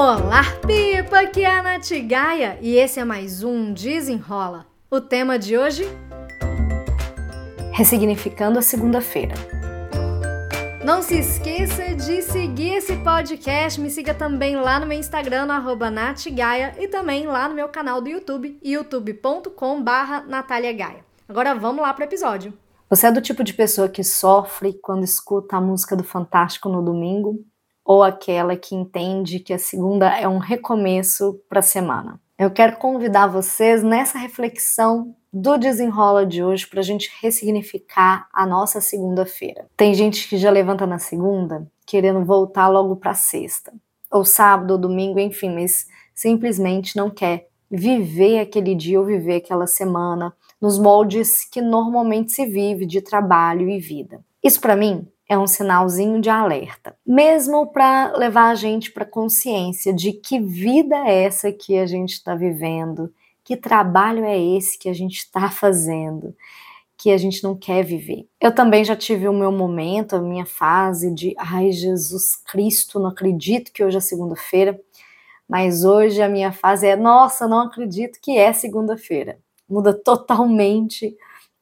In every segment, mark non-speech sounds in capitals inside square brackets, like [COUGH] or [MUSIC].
Olá, Pipa! Aqui é a Nath Gaia e esse é mais um Desenrola. O tema de hoje? Ressignificando a segunda-feira. Não se esqueça de seguir esse podcast. Me siga também lá no meu Instagram, no natgaia, e também lá no meu canal do YouTube, youtube.com barra Agora vamos lá para o episódio. Você é do tipo de pessoa que sofre quando escuta a música do Fantástico no domingo? Ou aquela que entende que a segunda é um recomeço para a semana? Eu quero convidar vocês nessa reflexão do desenrola de hoje para a gente ressignificar a nossa segunda-feira. Tem gente que já levanta na segunda querendo voltar logo para sexta, ou sábado, ou domingo, enfim, mas simplesmente não quer viver aquele dia ou viver aquela semana nos moldes que normalmente se vive de trabalho e vida. Isso para mim é um sinalzinho de alerta, mesmo para levar a gente para consciência de que vida é essa que a gente está vivendo, que trabalho é esse que a gente está [LAUGHS] fazendo, que a gente não quer viver. Eu também já tive o meu momento, a minha fase de, ai Jesus Cristo, não acredito que hoje é segunda-feira, mas hoje a minha fase é, nossa, não acredito que é segunda-feira. Muda totalmente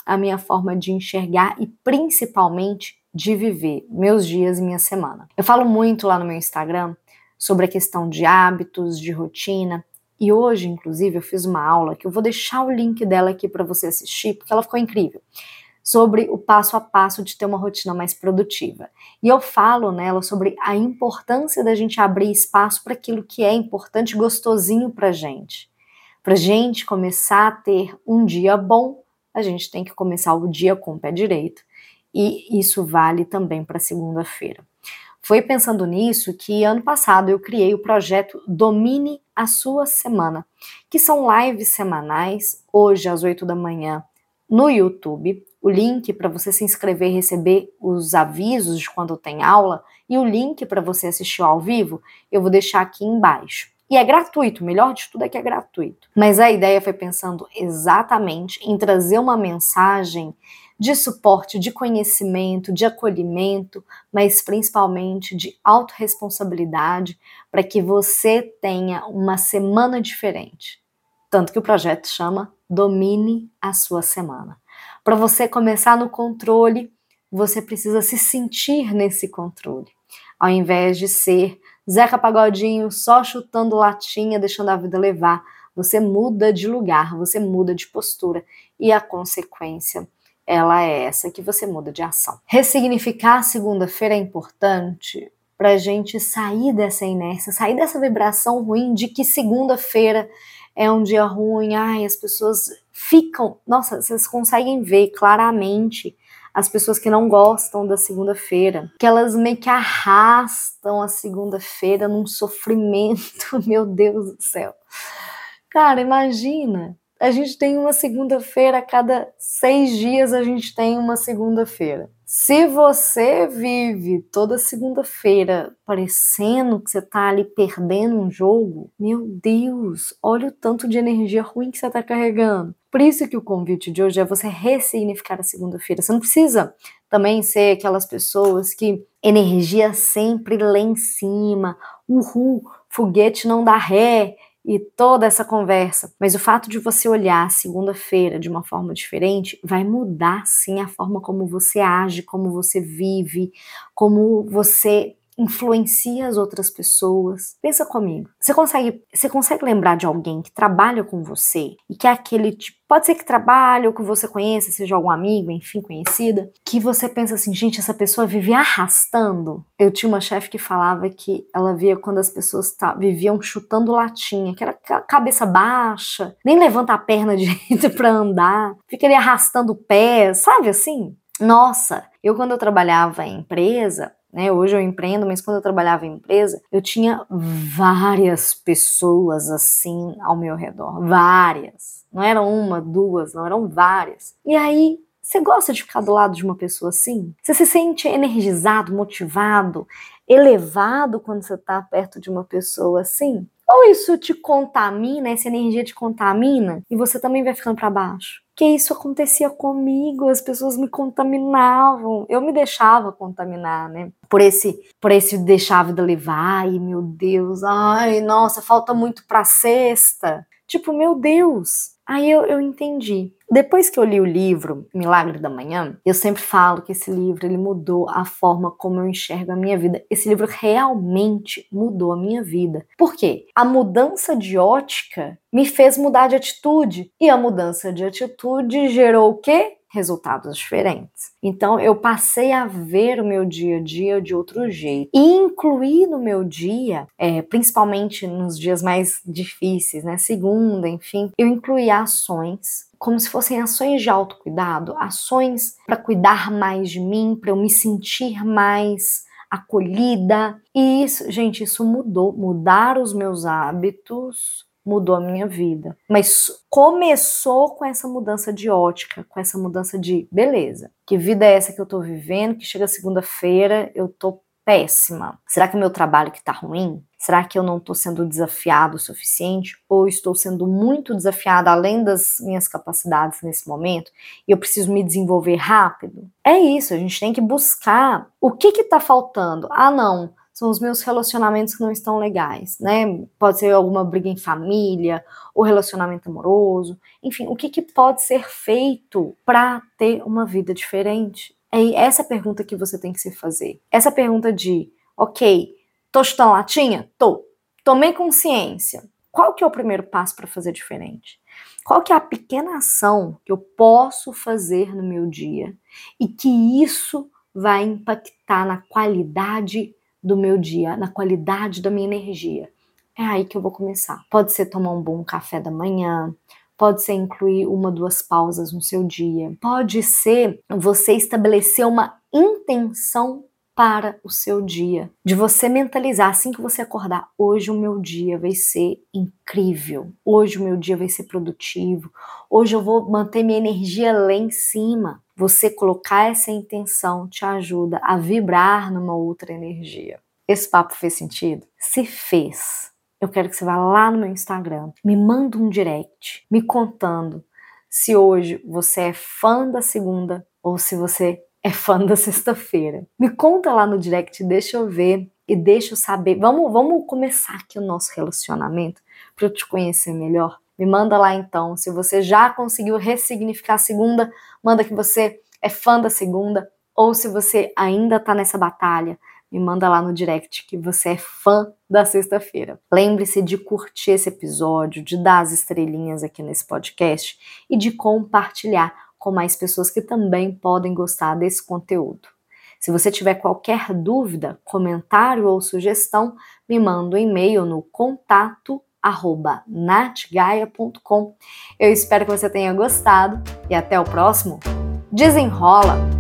a minha forma de enxergar e principalmente de viver meus dias e minha semana. Eu falo muito lá no meu Instagram sobre a questão de hábitos, de rotina. E hoje, inclusive, eu fiz uma aula que eu vou deixar o link dela aqui para você assistir, porque ela ficou incrível, sobre o passo a passo de ter uma rotina mais produtiva. E eu falo nela sobre a importância da gente abrir espaço para aquilo que é importante, gostosinho para gente. Para gente começar a ter um dia bom, a gente tem que começar o dia com o pé direito e isso vale também para segunda-feira. Foi pensando nisso que ano passado eu criei o projeto Domine a Sua Semana, que são lives semanais, hoje às 8 da manhã, no YouTube. O link para você se inscrever e receber os avisos de quando tem aula e o link para você assistir ao vivo eu vou deixar aqui embaixo. E é gratuito, o melhor de tudo é que é gratuito. Mas a ideia foi pensando exatamente em trazer uma mensagem de suporte, de conhecimento, de acolhimento, mas principalmente de autorresponsabilidade para que você tenha uma semana diferente. Tanto que o projeto chama Domine a sua semana. Para você começar no controle, você precisa se sentir nesse controle, ao invés de ser Zeca Pagodinho só chutando latinha, deixando a vida levar. Você muda de lugar, você muda de postura e a consequência ela é essa que você muda de ação. Ressignificar a segunda-feira é importante para a gente sair dessa inércia, sair dessa vibração ruim de que segunda-feira é um dia ruim, ai, as pessoas ficam. Nossa, vocês conseguem ver claramente as pessoas que não gostam da segunda-feira, que elas meio que arrastam a segunda-feira num sofrimento, [LAUGHS] meu Deus do céu. Cara, imagina a gente tem uma segunda-feira, a cada seis dias a gente tem uma segunda-feira. Se você vive toda segunda-feira parecendo que você tá ali perdendo um jogo, meu Deus, olha o tanto de energia ruim que você tá carregando. Por isso que o convite de hoje é você ressignificar a segunda-feira. Você não precisa também ser aquelas pessoas que energia sempre lá em cima, uhul, foguete não dá ré, e toda essa conversa. Mas o fato de você olhar segunda-feira de uma forma diferente vai mudar sim a forma como você age, como você vive, como você influencia as outras pessoas. Pensa comigo. Você consegue, você consegue lembrar de alguém que trabalha com você e que é aquele tipo, pode ser que trabalhe ou que você conheça, seja algum amigo, enfim, conhecida, que você pensa assim, gente, essa pessoa vive arrastando. Eu tinha uma chefe que falava que ela via quando as pessoas tá, viviam chutando latinha, que era cabeça baixa, nem levanta a perna [LAUGHS] direito para andar, fica ali arrastando o pé, sabe assim? Nossa, eu quando eu trabalhava em empresa, né? Hoje eu empreendo, mas quando eu trabalhava em empresa, eu tinha várias pessoas assim ao meu redor, várias. Não eram uma, duas, não eram várias. E aí você gosta de ficar do lado de uma pessoa assim? Você se sente energizado, motivado, elevado quando você está perto de uma pessoa assim? Ou isso te contamina, essa energia te contamina e você também vai ficando para baixo? Que isso acontecia comigo, as pessoas me contaminavam, eu me deixava contaminar, né? Por esse, por esse deixar a vida levar, ai meu Deus, ai nossa, falta muito para sexta. Tipo, meu Deus, Aí eu, eu entendi. Depois que eu li o livro Milagre da Manhã, eu sempre falo que esse livro ele mudou a forma como eu enxergo a minha vida. Esse livro realmente mudou a minha vida. Por quê? A mudança de ótica me fez mudar de atitude. E a mudança de atitude gerou o quê? Resultados diferentes. Então eu passei a ver o meu dia a dia de outro jeito e incluir no meu dia, é, principalmente nos dias mais difíceis, né, segunda, enfim, eu incluí ações como se fossem ações de autocuidado, ações para cuidar mais de mim, para eu me sentir mais acolhida. E isso, gente, isso mudou, mudar os meus hábitos mudou a minha vida. Mas começou com essa mudança de ótica, com essa mudança de beleza. Que vida é essa que eu tô vivendo? Que chega segunda-feira, eu tô péssima. Será que o meu trabalho que tá ruim? Será que eu não estou sendo desafiado o suficiente? Ou estou sendo muito desafiada além das minhas capacidades nesse momento e eu preciso me desenvolver rápido? É isso, a gente tem que buscar o que está faltando. Ah, não, são os meus relacionamentos que não estão legais, né? Pode ser alguma briga em família, ou relacionamento amoroso, enfim, o que, que pode ser feito para ter uma vida diferente? É essa pergunta que você tem que se fazer. Essa pergunta de, ok, tô chutando latinha? Tô. Tomei consciência. Qual que é o primeiro passo para fazer diferente? Qual que é a pequena ação que eu posso fazer no meu dia e que isso vai impactar na qualidade do meu dia, na qualidade da minha energia. É aí que eu vou começar. Pode ser tomar um bom café da manhã, pode ser incluir uma, duas pausas no seu dia, pode ser você estabelecer uma intenção para o seu dia, de você mentalizar assim que você acordar, hoje o meu dia vai ser incrível, hoje o meu dia vai ser produtivo, hoje eu vou manter minha energia lá em cima. Você colocar essa intenção te ajuda a vibrar numa outra energia. Esse papo fez sentido? Se fez, eu quero que você vá lá no meu Instagram, me manda um direct me contando se hoje você é fã da segunda ou se você é fã da sexta-feira. Me conta lá no direct, deixa eu ver e deixa eu saber. Vamos, vamos começar aqui o nosso relacionamento para eu te conhecer melhor. Me manda lá então, se você já conseguiu ressignificar a segunda, manda que você é fã da segunda, ou se você ainda tá nessa batalha, me manda lá no direct que você é fã da sexta-feira. Lembre-se de curtir esse episódio, de dar as estrelinhas aqui nesse podcast e de compartilhar com mais pessoas que também podem gostar desse conteúdo. Se você tiver qualquer dúvida, comentário ou sugestão, me manda um e-mail no contato arroba natgaia.com. Eu espero que você tenha gostado e até o próximo. Desenrola!